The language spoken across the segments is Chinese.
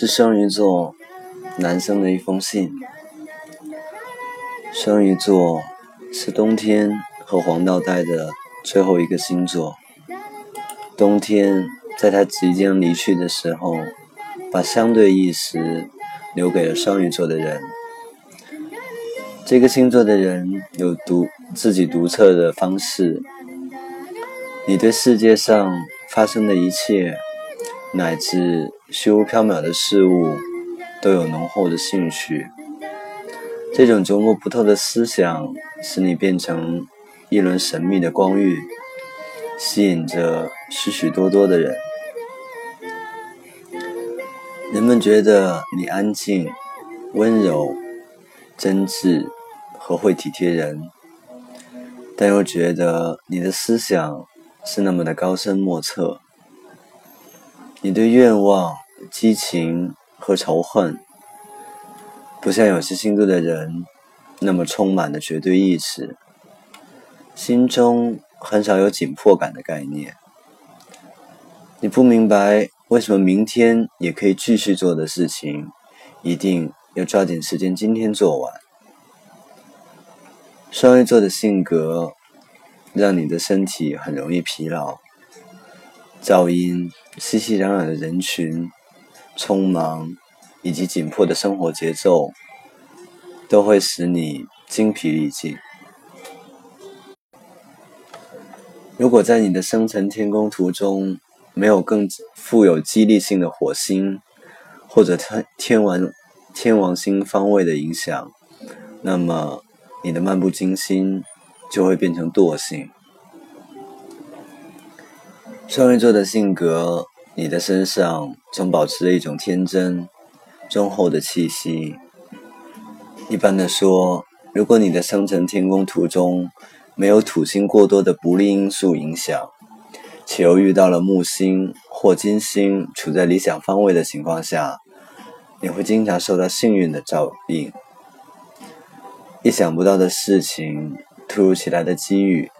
是双鱼座男生的一封信。双鱼座是冬天和黄道带的最后一个星座。冬天在他即将离去的时候，把相对意识留给了双鱼座的人。这个星座的人有独自己独特的方式。你对世界上发生的一切，乃至虚无缥缈的事物，都有浓厚的兴趣。这种琢磨不透的思想，使你变成一轮神秘的光晕，吸引着许许多多的人。人们觉得你安静、温柔、真挚和会体贴人，但又觉得你的思想。是那么的高深莫测，你对愿望、激情和仇恨，不像有些星座的人那么充满了绝对意识，心中很少有紧迫感的概念。你不明白为什么明天也可以继续做的事情，一定要抓紧时间今天做完。双鱼座的性格。让你的身体很容易疲劳，噪音、熙熙攘攘的人群、匆忙以及紧迫的生活节奏，都会使你精疲力尽。如果在你的生辰天宫图中没有更富有激励性的火星，或者天天王天王星方位的影响，那么你的漫不经心。就会变成惰性。双鱼座的性格，你的身上总保持着一种天真、忠厚的气息。一般的说，如果你的生辰天宫图中没有土星过多的不利因素影响，且又遇到了木星或金星处在理想方位的情况下，你会经常受到幸运的照应。意想不到的事情。突如其来的机遇，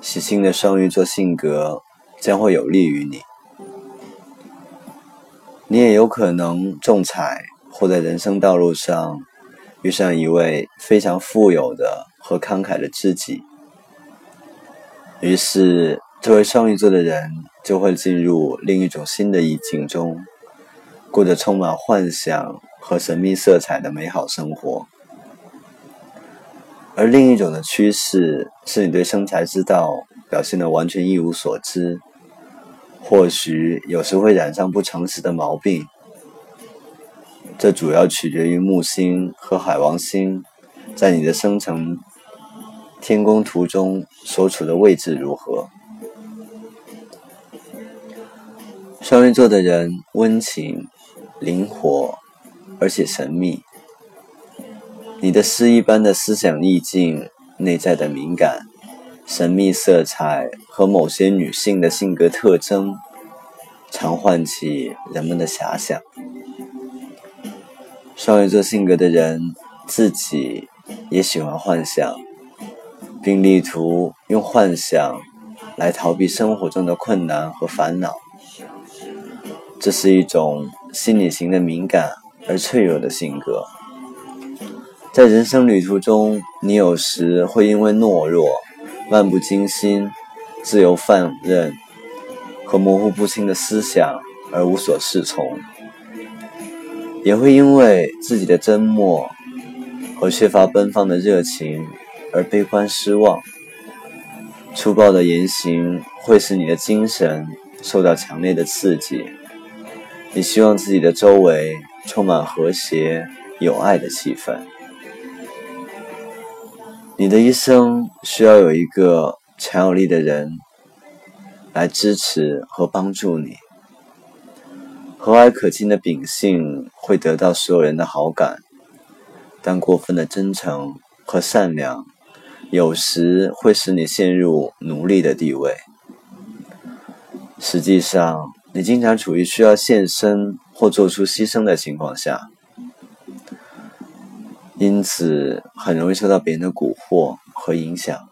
喜庆的双鱼座性格将会有利于你。你也有可能中彩，或在人生道路上遇上一位非常富有的和慷慨的知己。于是，这位双鱼座的人就会进入另一种新的意境中，过着充满幻想和神秘色彩的美好生活。而另一种的趋势是你对生财之道表现的完全一无所知，或许有时会染上不诚实的毛病。这主要取决于木星和海王星在你的生辰天宫图中所处的位置如何。双鱼座的人温情、灵活，而且神秘。你的诗一般的思想意境、内在的敏感、神秘色彩和某些女性的性格特征，常唤起人们的遐想。双鱼座性格的人自己也喜欢幻想，并力图用幻想来逃避生活中的困难和烦恼。这是一种心理型的敏感而脆弱的性格。在人生旅途中，你有时会因为懦弱、漫不经心、自由放任和模糊不清的思想而无所适从，也会因为自己的缄默和缺乏奔放的热情而悲观失望。粗暴的言行会使你的精神受到强烈的刺激，你希望自己的周围充满和谐、有爱的气氛。你的一生需要有一个强有力的人来支持和帮助你。和蔼可亲的秉性会得到所有人的好感，但过分的真诚和善良有时会使你陷入奴隶的地位。实际上，你经常处于需要献身或做出牺牲的情况下。因此，很容易受到别人的蛊惑和影响。